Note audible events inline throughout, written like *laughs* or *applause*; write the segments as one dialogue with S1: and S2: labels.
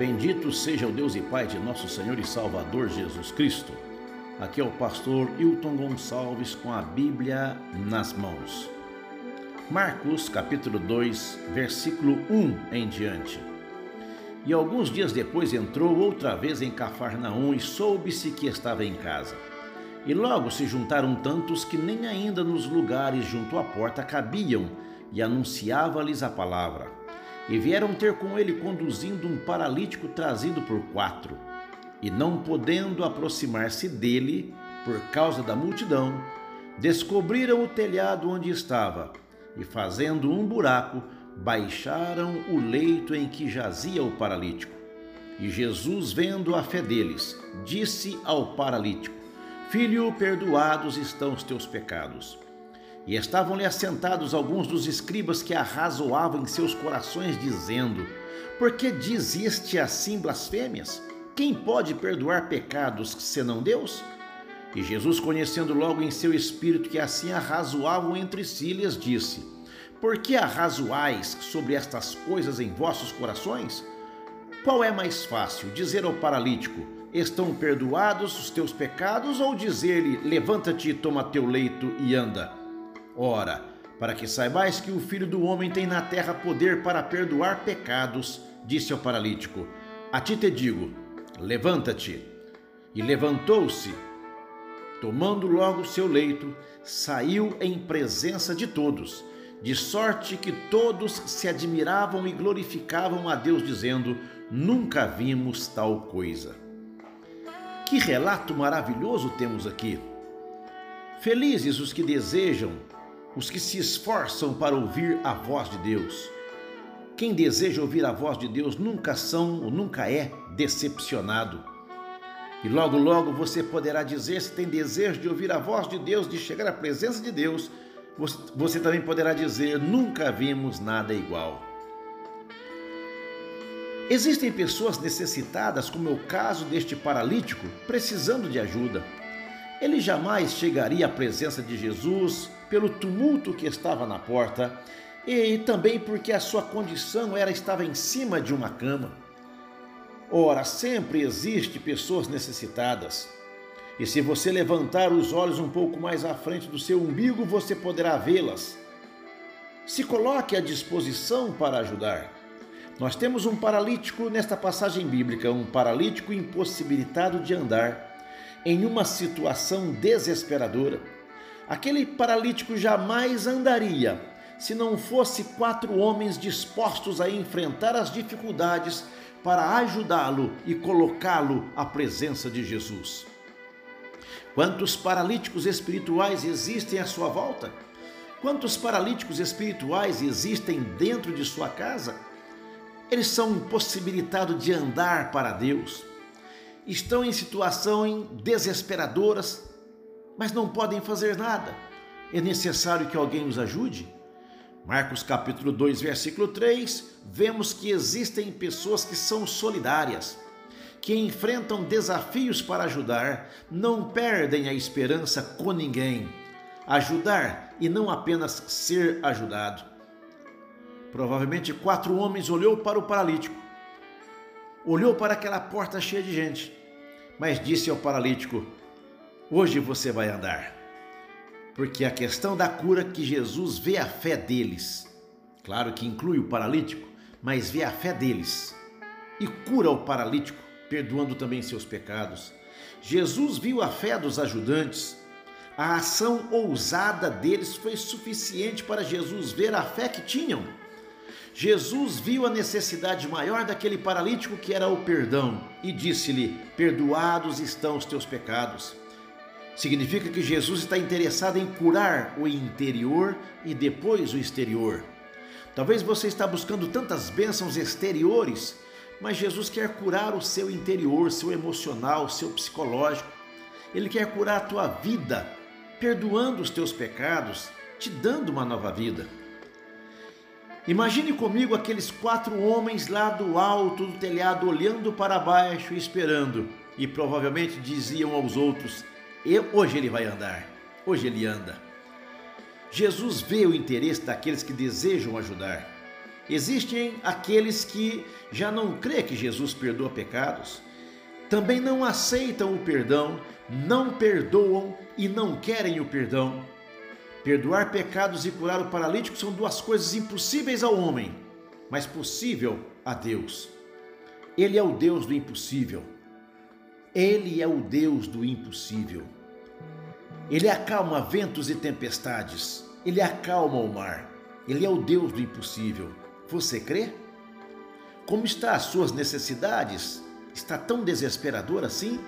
S1: Bendito seja o Deus e Pai de nosso Senhor e Salvador Jesus Cristo. Aqui é o pastor Hilton Gonçalves com a Bíblia nas mãos. Marcos capítulo 2, versículo 1 em diante. E alguns dias depois entrou outra vez em Cafarnaum e soube-se que estava em casa. E logo se juntaram tantos que nem ainda nos lugares junto à porta cabiam, e anunciava-lhes a palavra. E vieram ter com ele conduzindo um paralítico trazido por quatro. E não podendo aproximar-se dele, por causa da multidão, descobriram o telhado onde estava, e fazendo um buraco, baixaram o leito em que jazia o paralítico. E Jesus, vendo a fé deles, disse ao paralítico: Filho, perdoados estão os teus pecados. E estavam-lhe assentados alguns dos escribas que arrazoavam em seus corações, dizendo: Por que diz este assim blasfêmias? Quem pode perdoar pecados senão Deus? E Jesus, conhecendo logo em seu espírito que assim arrazoavam entre si, lhes disse: Por que arrazoais sobre estas coisas em vossos corações? Qual é mais fácil, dizer ao paralítico: Estão perdoados os teus pecados, ou dizer-lhe: Levanta-te, toma teu leito e anda? Ora, para que saibais que o Filho do Homem tem na terra poder para perdoar pecados, disse ao paralítico: A ti te digo, levanta-te. E levantou-se, tomando logo seu leito, saiu em presença de todos, de sorte que todos se admiravam e glorificavam a Deus, dizendo: Nunca vimos tal coisa. Que relato maravilhoso temos aqui! Felizes os que desejam os que se esforçam para ouvir a voz de Deus. Quem deseja ouvir a voz de Deus nunca são ou nunca é decepcionado. E logo, logo você poderá dizer, se tem desejo de ouvir a voz de Deus, de chegar à presença de Deus, você também poderá dizer: nunca vimos nada igual. Existem pessoas necessitadas, como é o caso deste paralítico, precisando de ajuda. Ele jamais chegaria à presença de Jesus pelo tumulto que estava na porta e também porque a sua condição era estava em cima de uma cama. Ora, sempre existe pessoas necessitadas. E se você levantar os olhos um pouco mais à frente do seu umbigo, você poderá vê-las. Se coloque à disposição para ajudar. Nós temos um paralítico nesta passagem bíblica, um paralítico impossibilitado de andar em uma situação desesperadora. Aquele paralítico jamais andaria se não fosse quatro homens dispostos a enfrentar as dificuldades para ajudá-lo e colocá-lo à presença de Jesus. Quantos paralíticos espirituais existem à sua volta? Quantos paralíticos espirituais existem dentro de sua casa? Eles são impossibilitados de andar para Deus estão em situações desesperadoras, mas não podem fazer nada. É necessário que alguém os ajude? Marcos capítulo 2, versículo 3, vemos que existem pessoas que são solidárias, que enfrentam desafios para ajudar, não perdem a esperança com ninguém. Ajudar e não apenas ser ajudado. Provavelmente quatro homens olhou para o paralítico, olhou para aquela porta cheia de gente mas disse ao paralítico: Hoje você vai andar. Porque a questão da cura que Jesus vê a fé deles, claro que inclui o paralítico, mas vê a fé deles e cura o paralítico, perdoando também seus pecados. Jesus viu a fé dos ajudantes. A ação ousada deles foi suficiente para Jesus ver a fé que tinham Jesus viu a necessidade maior daquele paralítico que era o perdão e disse-lhe: Perdoados estão os teus pecados. Significa que Jesus está interessado em curar o interior e depois o exterior. Talvez você está buscando tantas bênçãos exteriores, mas Jesus quer curar o seu interior, seu emocional, seu psicológico. Ele quer curar a tua vida, perdoando os teus pecados, te dando uma nova vida. Imagine comigo aqueles quatro homens lá do alto do telhado olhando para baixo e esperando, e provavelmente diziam aos outros: Hoje ele vai andar, hoje ele anda. Jesus vê o interesse daqueles que desejam ajudar. Existem aqueles que já não crê que Jesus perdoa pecados, também não aceitam o perdão, não perdoam e não querem o perdão. Perdoar pecados e curar o paralítico são duas coisas impossíveis ao homem, mas possível a Deus. Ele é o Deus do impossível. Ele é o Deus do impossível. Ele acalma ventos e tempestades. Ele acalma o mar. Ele é o Deus do impossível. Você crê? Como está as suas necessidades? Está tão desesperador assim?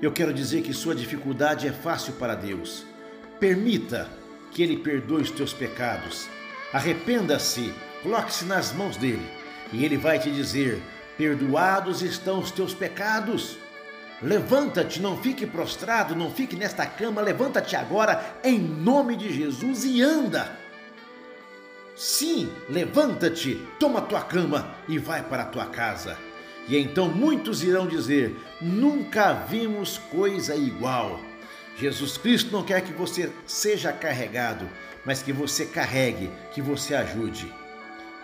S1: Eu quero dizer que sua dificuldade é fácil para Deus. Permita que Ele perdoe os teus pecados. Arrependa-se, coloque-se nas mãos dele e Ele vai te dizer: Perdoados estão os teus pecados. Levanta-te, não fique prostrado, não fique nesta cama, levanta-te agora em nome de Jesus e anda. Sim, levanta-te, toma tua cama e vai para a tua casa. E então muitos irão dizer: Nunca vimos coisa igual. Jesus Cristo não quer que você seja carregado, mas que você carregue, que você ajude.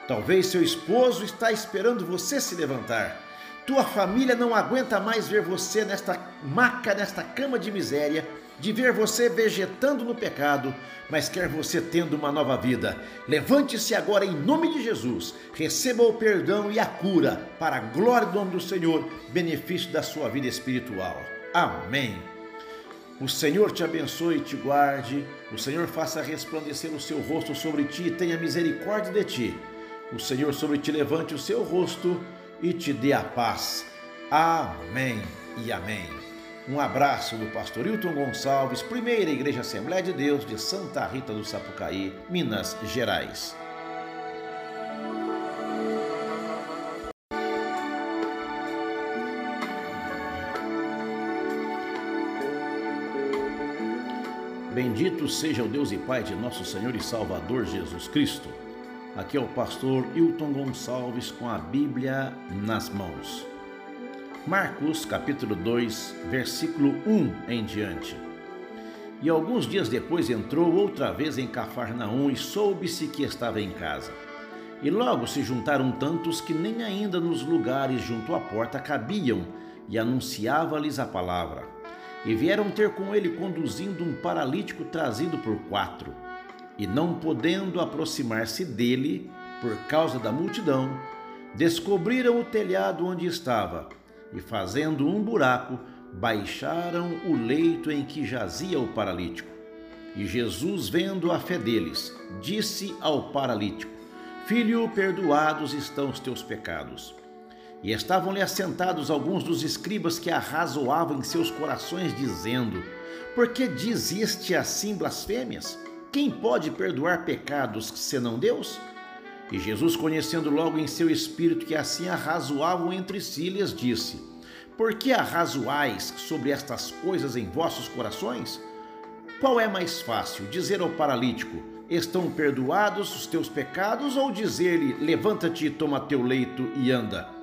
S1: Talvez seu esposo está esperando você se levantar. Tua família não aguenta mais ver você nesta maca, nesta cama de miséria, de ver você vegetando no pecado, mas quer você tendo uma nova vida. Levante-se agora em nome de Jesus, receba o perdão e a cura, para a glória do nome do Senhor, benefício da sua vida espiritual. Amém. O Senhor te abençoe e te guarde, o Senhor faça resplandecer o seu rosto sobre ti e tenha misericórdia de ti. O Senhor sobre ti levante o seu rosto e te dê a paz. Amém e amém. Um abraço do pastor Hilton Gonçalves, primeira Igreja Assembleia de Deus de Santa Rita do Sapucaí, Minas Gerais. Bendito seja o Deus e Pai de nosso Senhor e Salvador Jesus Cristo. Aqui é o pastor Hilton Gonçalves com a Bíblia nas mãos. Marcos capítulo 2, versículo 1 em diante. E alguns dias depois entrou outra vez em Cafarnaum e soube-se que estava em casa. E logo se juntaram tantos que nem ainda nos lugares junto à porta cabiam, e anunciava-lhes a palavra. E vieram ter com ele conduzindo um paralítico trazido por quatro e não podendo aproximar-se dele por causa da multidão, descobriram o telhado onde estava e, fazendo um buraco, baixaram o leito em que jazia o paralítico. E Jesus, vendo a fé deles, disse ao paralítico: Filho, perdoados estão os teus pecados. E estavam-lhe assentados alguns dos escribas que arrazoavam em seus corações, dizendo: Por que diz este assim blasfêmias? Quem pode perdoar pecados senão Deus? E Jesus, conhecendo logo em seu espírito que assim arrazoavam entre si, lhes disse: Por que arrazoais sobre estas coisas em vossos corações? Qual é mais fácil, dizer ao paralítico: Estão perdoados os teus pecados, ou dizer-lhe: Levanta-te, toma teu leito e anda?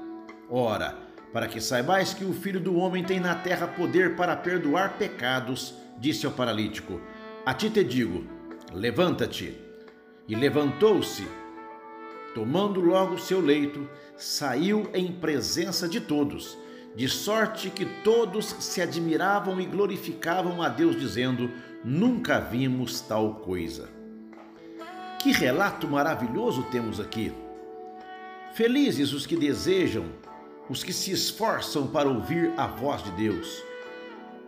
S1: Ora, para que saibais que o Filho do Homem tem na terra poder para perdoar pecados, disse ao paralítico: A ti te digo, Levanta-te. E levantou-se, tomando logo seu leito, saiu em presença de todos, de sorte que todos se admiravam e glorificavam a Deus, dizendo: Nunca vimos tal coisa. Que relato maravilhoso temos aqui! Felizes os que desejam, os que se esforçam para ouvir a voz de Deus.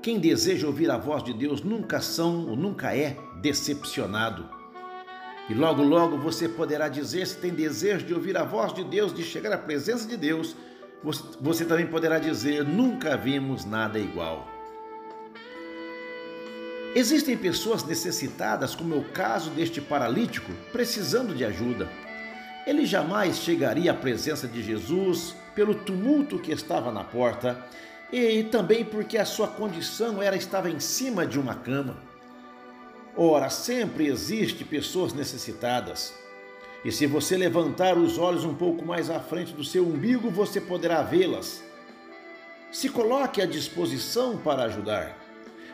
S1: Quem deseja ouvir a voz de Deus nunca são ou nunca é decepcionado. E logo, logo você poderá dizer, se tem desejo de ouvir a voz de Deus, de chegar à presença de Deus, você também poderá dizer: nunca vimos nada igual. Existem pessoas necessitadas, como é o caso deste paralítico, precisando de ajuda. Ele jamais chegaria à presença de Jesus pelo tumulto que estava na porta e também porque a sua condição era estava em cima de uma cama. Ora, sempre existe pessoas necessitadas. E se você levantar os olhos um pouco mais à frente do seu umbigo, você poderá vê-las. Se coloque à disposição para ajudar.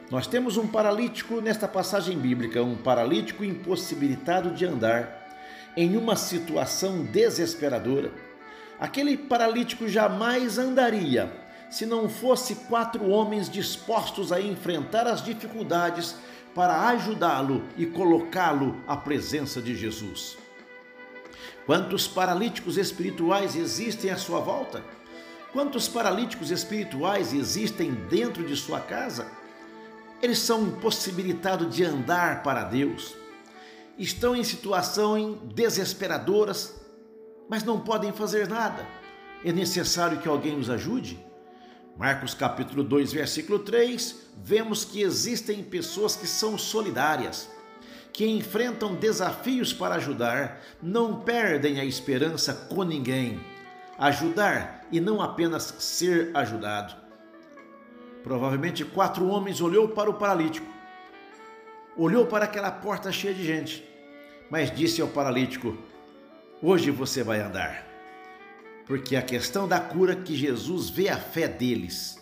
S1: Nós temos um paralítico nesta passagem bíblica, um paralítico impossibilitado de andar. em uma situação desesperadora. Aquele paralítico jamais andaria se não fosse quatro homens dispostos a enfrentar as dificuldades para ajudá-lo e colocá-lo à presença de Jesus. Quantos paralíticos espirituais existem à sua volta? Quantos paralíticos espirituais existem dentro de sua casa? Eles são impossibilitados de andar para Deus. Estão em situações desesperadoras, mas não podem fazer nada. É necessário que alguém os ajude? Marcos capítulo 2, versículo 3, vemos que existem pessoas que são solidárias, que enfrentam desafios para ajudar, não perdem a esperança com ninguém. Ajudar e não apenas ser ajudado. Provavelmente quatro homens olhou para o paralítico, olhou para aquela porta cheia de gente, mas disse ao paralítico: Hoje você vai andar porque a questão da cura que Jesus vê a fé deles,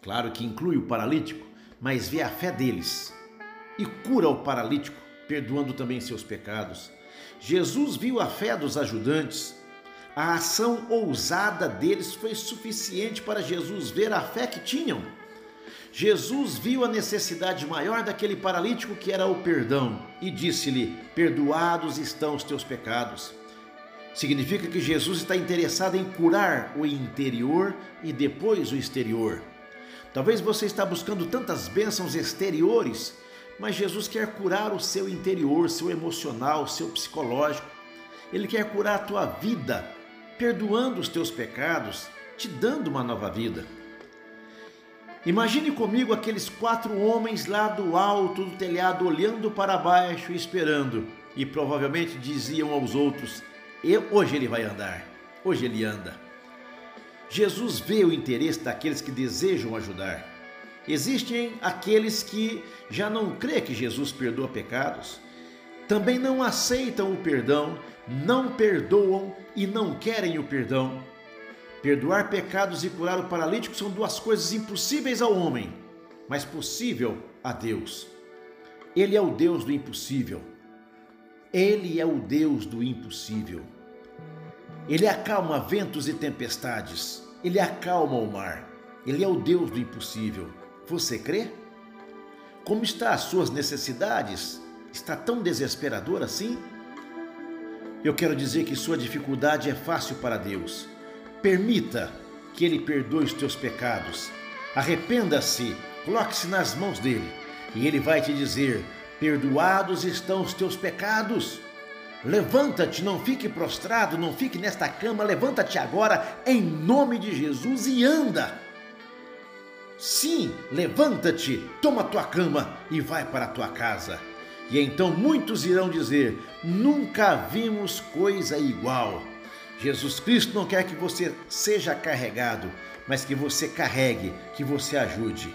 S1: claro que inclui o paralítico, mas vê a fé deles e cura o paralítico, perdoando também seus pecados. Jesus viu a fé dos ajudantes. A ação ousada deles foi suficiente para Jesus ver a fé que tinham. Jesus viu a necessidade maior daquele paralítico que era o perdão e disse-lhe: Perdoados estão os teus pecados. Significa que Jesus está interessado em curar o interior e depois o exterior. Talvez você está buscando tantas bênçãos exteriores, mas Jesus quer curar o seu interior, seu emocional, seu psicológico. Ele quer curar a tua vida, perdoando os teus pecados, te dando uma nova vida. Imagine comigo aqueles quatro homens lá do alto do telhado olhando para baixo e esperando, e provavelmente diziam aos outros: hoje ele vai andar, hoje ele anda. Jesus vê o interesse daqueles que desejam ajudar. Existem aqueles que já não crê que Jesus perdoa pecados, também não aceitam o perdão, não perdoam e não querem o perdão. Perdoar pecados e curar o paralítico são duas coisas impossíveis ao homem, mas possível a Deus. Ele é o Deus do impossível. Ele é o Deus do impossível. Ele acalma ventos e tempestades. Ele acalma o mar. Ele é o Deus do impossível. Você crê? Como está as suas necessidades? Está tão desesperador assim? Eu quero dizer que sua dificuldade é fácil para Deus. Permita que Ele perdoe os teus pecados. Arrependa-se, coloque-se nas mãos dele e Ele vai te dizer: Perdoados estão os teus pecados. Levanta-te, não fique prostrado, não fique nesta cama, levanta-te agora em nome de Jesus e anda. Sim, levanta-te, toma tua cama e vai para a tua casa. E então muitos irão dizer: Nunca vimos coisa igual. Jesus Cristo não quer que você seja carregado, mas que você carregue, que você ajude.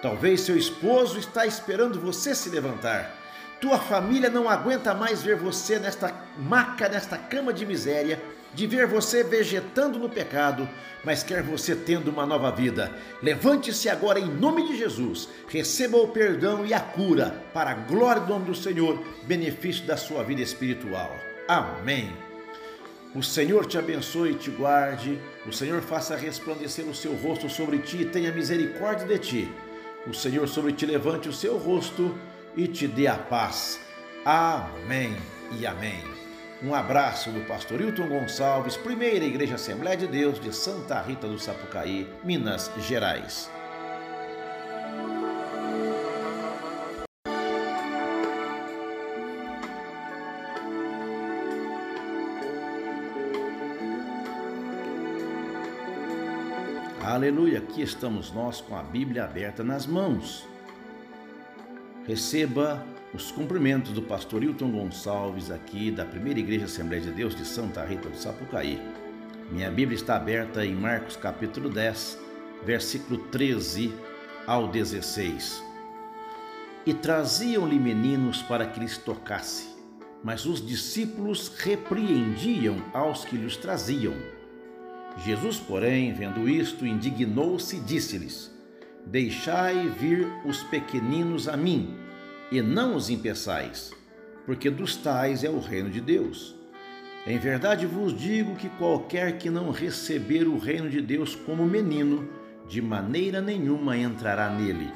S1: Talvez seu esposo está esperando você se levantar. Tua família não aguenta mais ver você nesta maca, nesta cama de miséria, de ver você vegetando no pecado, mas quer você tendo uma nova vida. Levante-se agora em nome de Jesus, receba o perdão e a cura, para a glória do nome do Senhor, benefício da sua vida espiritual. Amém. O Senhor te abençoe e te guarde, o Senhor faça resplandecer o seu rosto sobre ti e tenha misericórdia de ti. O Senhor sobre ti levante o seu rosto e te dê a paz. Amém e amém. Um abraço do pastor Hilton Gonçalves, primeira Igreja Assembleia de Deus de Santa Rita do Sapucaí, Minas Gerais. Aleluia, aqui estamos nós com a Bíblia aberta nas mãos receba os cumprimentos do pastor Hilton Gonçalves, aqui da Primeira Igreja Assembleia de Deus de Santa Rita do Sapucaí. Minha Bíblia está aberta em Marcos capítulo 10, versículo 13 ao 16. E traziam-lhe meninos para que lhes tocasse, mas os discípulos repreendiam aos que lhes traziam. Jesus, porém, vendo isto, indignou-se e disse-lhes: Deixai vir os pequeninos a mim, e não os impeçais, porque dos tais é o reino de Deus. Em verdade vos digo que qualquer que não receber o reino de Deus como menino, de maneira nenhuma entrará nele.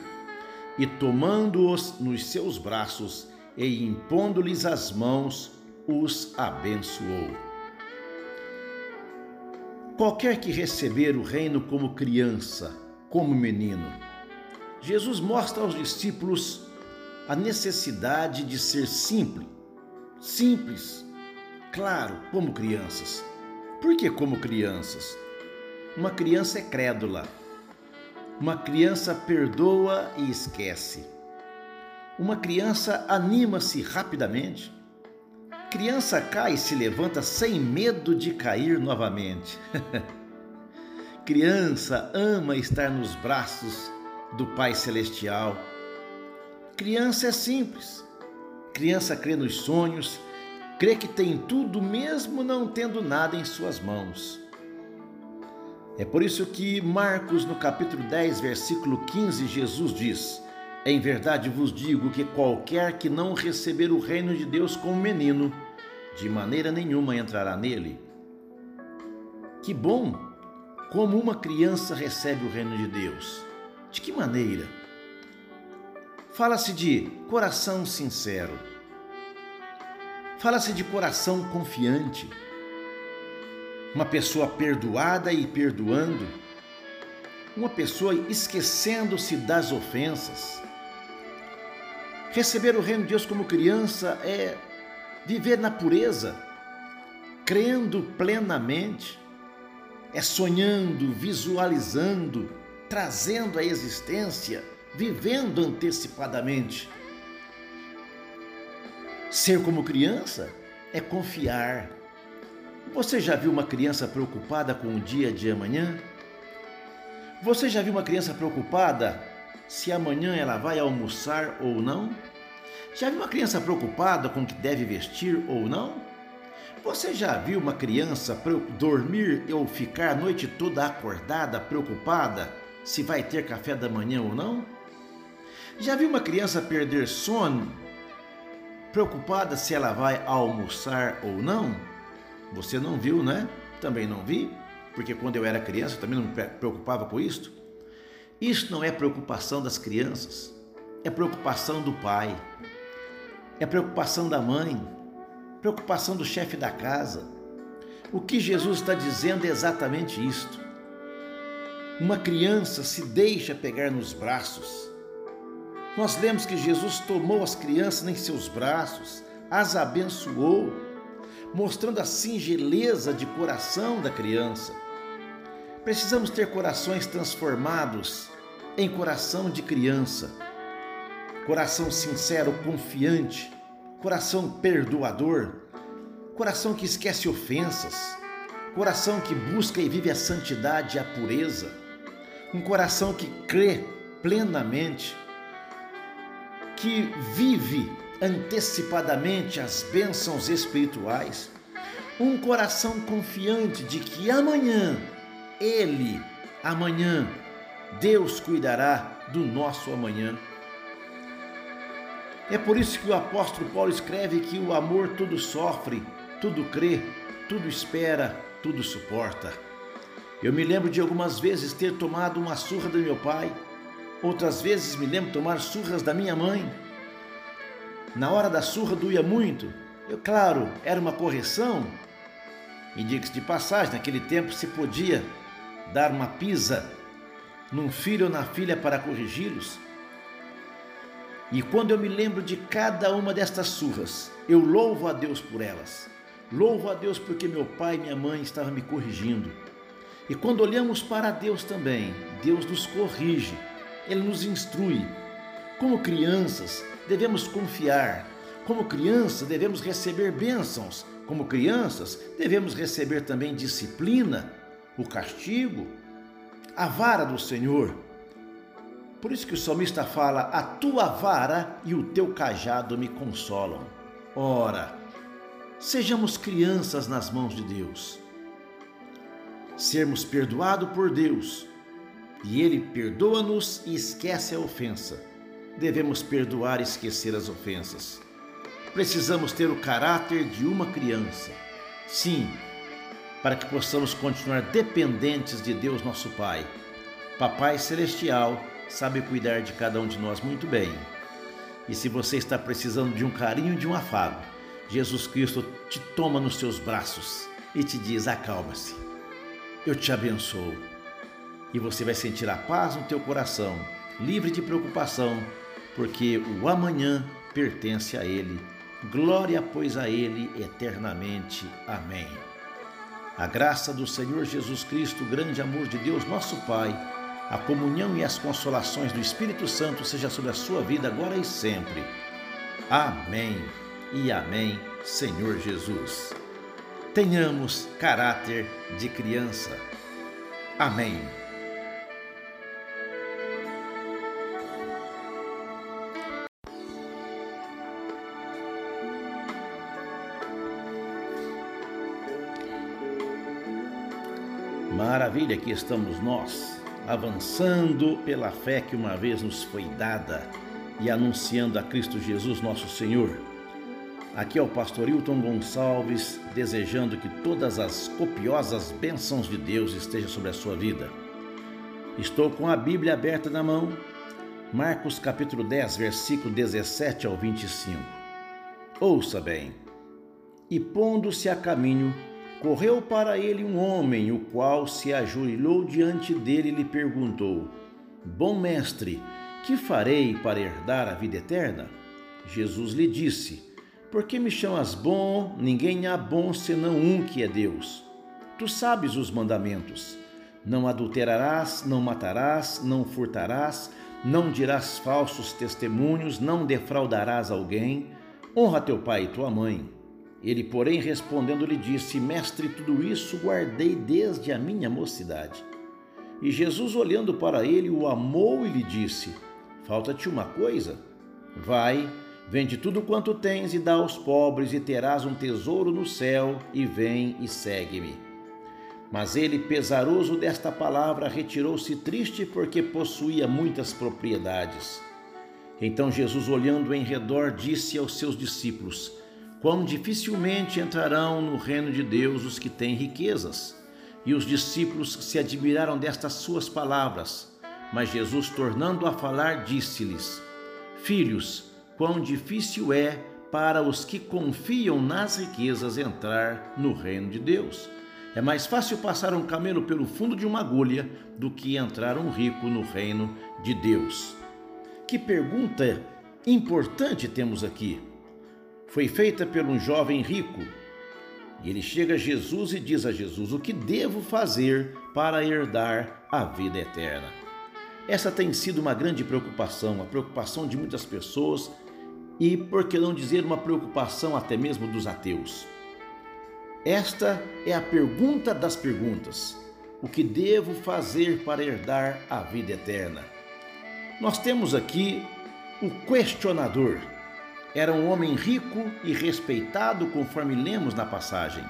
S1: E tomando-os nos seus braços e impondo-lhes as mãos, os abençoou. Qualquer que receber o reino como criança, como menino, Jesus mostra aos discípulos a necessidade de ser simples, simples, claro, como crianças. Por que como crianças? Uma criança é crédula. Uma criança perdoa e esquece. Uma criança anima-se rapidamente. Criança cai e se levanta sem medo de cair novamente. *laughs* criança ama estar nos braços do Pai Celestial. Criança é simples. Criança crê nos sonhos, crê que tem tudo mesmo não tendo nada em suas mãos. É por isso que Marcos, no capítulo 10, versículo 15, Jesus diz: Em verdade vos digo que qualquer que não receber o reino de Deus como menino, de maneira nenhuma entrará nele. Que bom como uma criança recebe o reino de Deus. De que maneira? Fala-se de coração sincero. Fala-se de coração confiante. Uma pessoa perdoada e perdoando. Uma pessoa esquecendo-se das ofensas. Receber o reino de Deus como criança é viver na pureza, crendo plenamente, é sonhando, visualizando, trazendo à existência vivendo antecipadamente. Ser como criança é confiar. Você já viu uma criança preocupada com o dia de amanhã? Você já viu uma criança preocupada se amanhã ela vai almoçar ou não? Já viu uma criança preocupada com o que deve vestir ou não? Você já viu uma criança dormir ou ficar a noite toda acordada, preocupada se vai ter café da manhã ou não? Já viu uma criança perder sono, preocupada se ela vai almoçar ou não? Você não viu, né? Também não vi, porque quando eu era criança eu também não me preocupava com isto. Isso não é preocupação das crianças, é preocupação do pai, é preocupação da mãe, preocupação do chefe da casa. O que Jesus está dizendo é exatamente isto. Uma criança se deixa pegar nos braços, nós lemos que Jesus tomou as crianças em seus braços, as abençoou, mostrando a singeleza de coração da criança. Precisamos ter corações transformados em coração de criança, coração sincero, confiante, coração perdoador, coração que esquece ofensas, coração que busca e vive a santidade e a pureza, um coração que crê plenamente que vive antecipadamente as bênçãos espirituais, um coração confiante de que amanhã, Ele, amanhã, Deus cuidará do nosso amanhã. É por isso que o apóstolo Paulo escreve que o amor tudo sofre, tudo crê, tudo espera, tudo suporta. Eu me lembro de algumas vezes ter tomado uma surra do meu pai Outras vezes me lembro tomar surras da minha mãe. Na hora da surra doía muito. Eu, claro, era uma correção. E diga-se de passagem, naquele tempo se podia dar uma pisa num filho ou na filha para corrigi-los. E quando eu me lembro de cada uma destas surras, eu louvo a Deus por elas. Louvo a Deus porque meu pai e minha mãe estavam me corrigindo. E quando olhamos para Deus também, Deus nos corrige ele nos instrui. Como crianças, devemos confiar. Como criança, devemos receber bênçãos. Como crianças, devemos receber também disciplina, o castigo, a vara do Senhor. Por isso que o salmista fala: A tua vara e o teu cajado me consolam. Ora, sejamos crianças nas mãos de Deus. Sermos perdoados por Deus e Ele perdoa-nos e esquece a ofensa. Devemos perdoar e esquecer as ofensas. Precisamos ter o caráter de uma criança, Sim, para que possamos continuar dependentes de Deus, nosso Pai. Papai Celestial sabe cuidar de cada um de nós muito bem. E se você está precisando de um carinho e de um afago, Jesus Cristo te toma nos seus braços e te diz: acalma-se, eu te abençoo. E você vai sentir a paz no teu coração, livre de preocupação, porque o amanhã pertence a Ele. Glória, pois, a Ele eternamente. Amém. A graça do Senhor Jesus Cristo, o grande amor de Deus, nosso Pai, a comunhão e as consolações do Espírito Santo seja sobre a sua vida agora e sempre. Amém e amém, Senhor Jesus. Tenhamos caráter de criança. Amém. Maravilha, aqui estamos nós, avançando pela fé que uma vez nos foi dada e anunciando a Cristo Jesus, nosso Senhor. Aqui é o pastor Hilton Gonçalves, desejando que todas as copiosas bênçãos de Deus estejam sobre a sua vida. Estou com a Bíblia aberta na mão, Marcos capítulo 10, versículo 17 ao 25. Ouça bem. E pondo-se a caminho, Correu para ele um homem, o qual se ajoelhou diante dele e lhe perguntou: Bom mestre, que farei para herdar a vida eterna? Jesus lhe disse: Por que me chamas bom? Ninguém há bom senão um que é Deus. Tu sabes os mandamentos: Não adulterarás, não matarás, não furtarás, não dirás falsos testemunhos, não defraudarás alguém, honra teu pai e tua mãe. Ele, porém, respondendo, lhe disse: Mestre, tudo isso guardei desde a minha mocidade. E Jesus, olhando para ele, o amou e lhe disse: Falta-te uma coisa. Vai, vende tudo quanto tens e dá aos pobres, e terás um tesouro no céu, e vem e segue-me. Mas ele, pesaroso desta palavra, retirou-se triste porque possuía muitas propriedades. Então Jesus, olhando em redor, disse aos seus discípulos: quão dificilmente entrarão no reino de Deus os que têm riquezas. E os discípulos se admiraram destas suas palavras. Mas Jesus, tornando a falar, disse-lhes: Filhos, quão difícil é para os que confiam nas riquezas entrar no reino de Deus. É mais fácil passar um camelo pelo fundo de uma agulha do que entrar um rico no reino de Deus. Que pergunta importante temos aqui foi feita por um jovem rico. E ele chega a Jesus e diz a Jesus: O que devo fazer para herdar a vida eterna? Essa tem sido uma grande preocupação, a preocupação de muitas pessoas e, por que não dizer, uma preocupação até mesmo dos ateus. Esta é a pergunta das perguntas: O que devo fazer para herdar a vida eterna? Nós temos aqui o questionador era um homem rico e respeitado, conforme lemos na passagem.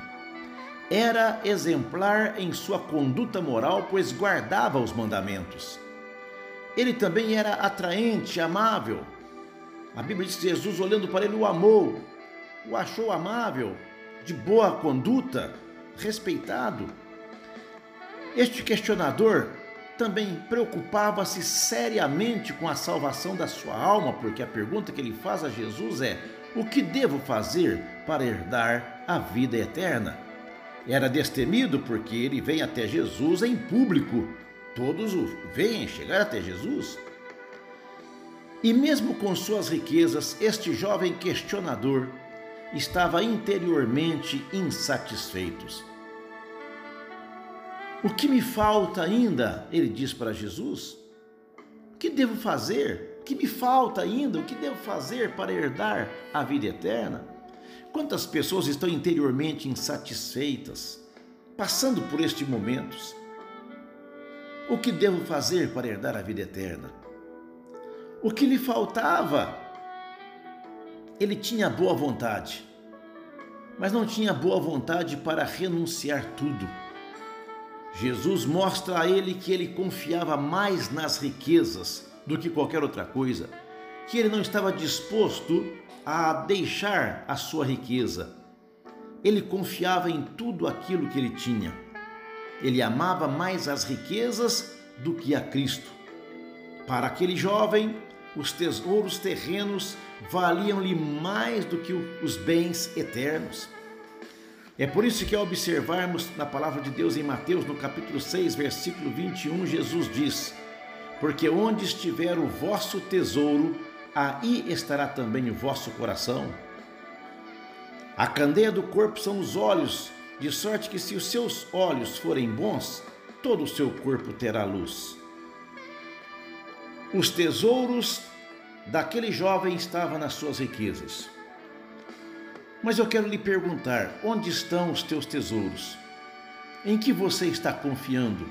S1: Era exemplar em sua conduta moral, pois guardava os mandamentos. Ele também era atraente, amável. A Bíblia diz que Jesus, olhando para ele, o amou, o achou amável, de boa conduta, respeitado. Este questionador também preocupava-se seriamente com a salvação da sua alma, porque a pergunta que ele faz a Jesus é: O que devo fazer para herdar a vida eterna? Era destemido porque ele vem até Jesus em público. Todos o veem chegar até Jesus. E mesmo com suas riquezas, este jovem questionador estava interiormente insatisfeito. O que me falta ainda? Ele diz para Jesus. O que devo fazer? O que me falta ainda? O que devo fazer para herdar a vida eterna? Quantas pessoas estão interiormente insatisfeitas, passando por estes momentos? O que devo fazer para herdar a vida eterna? O que lhe faltava? Ele tinha boa vontade, mas não tinha boa vontade para renunciar tudo Jesus mostra a ele que ele confiava mais nas riquezas do que qualquer outra coisa, que ele não estava disposto a deixar a sua riqueza, ele confiava em tudo aquilo que ele tinha. Ele amava mais as riquezas do que a Cristo. Para aquele jovem, os tesouros terrenos valiam-lhe mais do que os bens eternos. É por isso que, ao observarmos na palavra de Deus em Mateus, no capítulo 6, versículo 21, Jesus diz: Porque onde estiver o vosso tesouro, aí estará também o vosso coração. A candeia do corpo são os olhos, de sorte que, se os seus olhos forem bons, todo o seu corpo terá luz. Os tesouros daquele jovem estavam nas suas riquezas. Mas eu quero lhe perguntar: onde estão os teus tesouros? Em que você está confiando?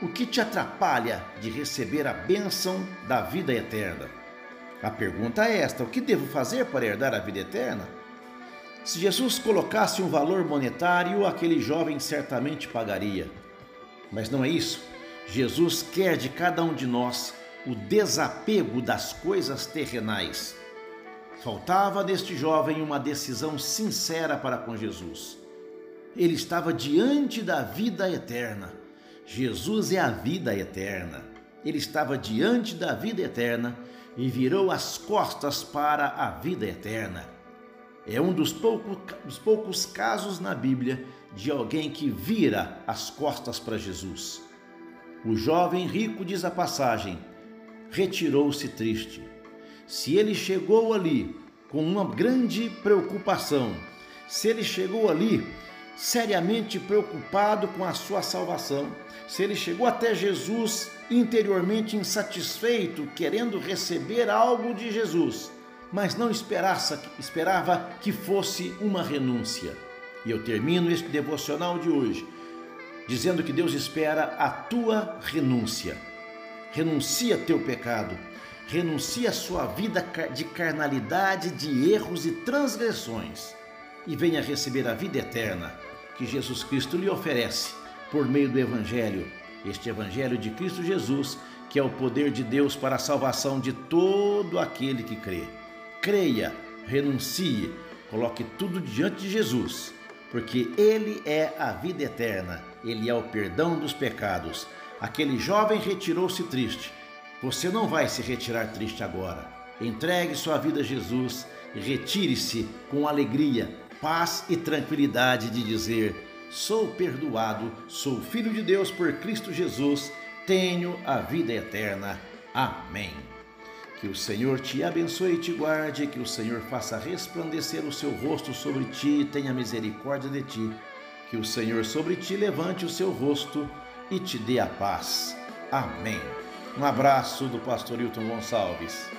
S1: O que te atrapalha de receber a bênção da vida eterna? A pergunta é esta: o que devo fazer para herdar a vida eterna? Se Jesus colocasse um valor monetário, aquele jovem certamente pagaria. Mas não é isso. Jesus quer de cada um de nós o desapego das coisas terrenais. Faltava neste jovem uma decisão sincera para com Jesus. Ele estava diante da vida eterna. Jesus é a vida eterna. Ele estava diante da vida eterna e virou as costas para a vida eterna. É um dos, pouco, dos poucos casos na Bíblia de alguém que vira as costas para Jesus. O jovem rico, diz a passagem, retirou-se triste. Se ele chegou ali com uma grande preocupação, se ele chegou ali seriamente preocupado com a sua salvação, se ele chegou até Jesus interiormente insatisfeito, querendo receber algo de Jesus, mas não esperava que fosse uma renúncia. E eu termino este devocional de hoje dizendo que Deus espera a tua renúncia. Renuncia teu pecado, renuncia a sua vida de carnalidade, de erros e transgressões e venha receber a vida eterna que Jesus Cristo lhe oferece por meio do Evangelho, este Evangelho de Cristo Jesus, que é o poder de Deus para a salvação de todo aquele que crê. Creia, renuncie, coloque tudo diante de Jesus, porque Ele é a vida eterna, Ele é o perdão dos pecados. Aquele jovem retirou-se triste. Você não vai se retirar triste agora. Entregue sua vida a Jesus e retire-se com alegria, paz e tranquilidade de dizer: Sou perdoado, sou filho de Deus por Cristo Jesus, tenho a vida eterna. Amém. Que o Senhor te abençoe e te guarde, que o Senhor faça resplandecer o seu rosto sobre ti e tenha misericórdia de ti. Que o Senhor sobre ti levante o seu rosto e te dê a paz. Amém. Um abraço do pastor Hilton Gonçalves.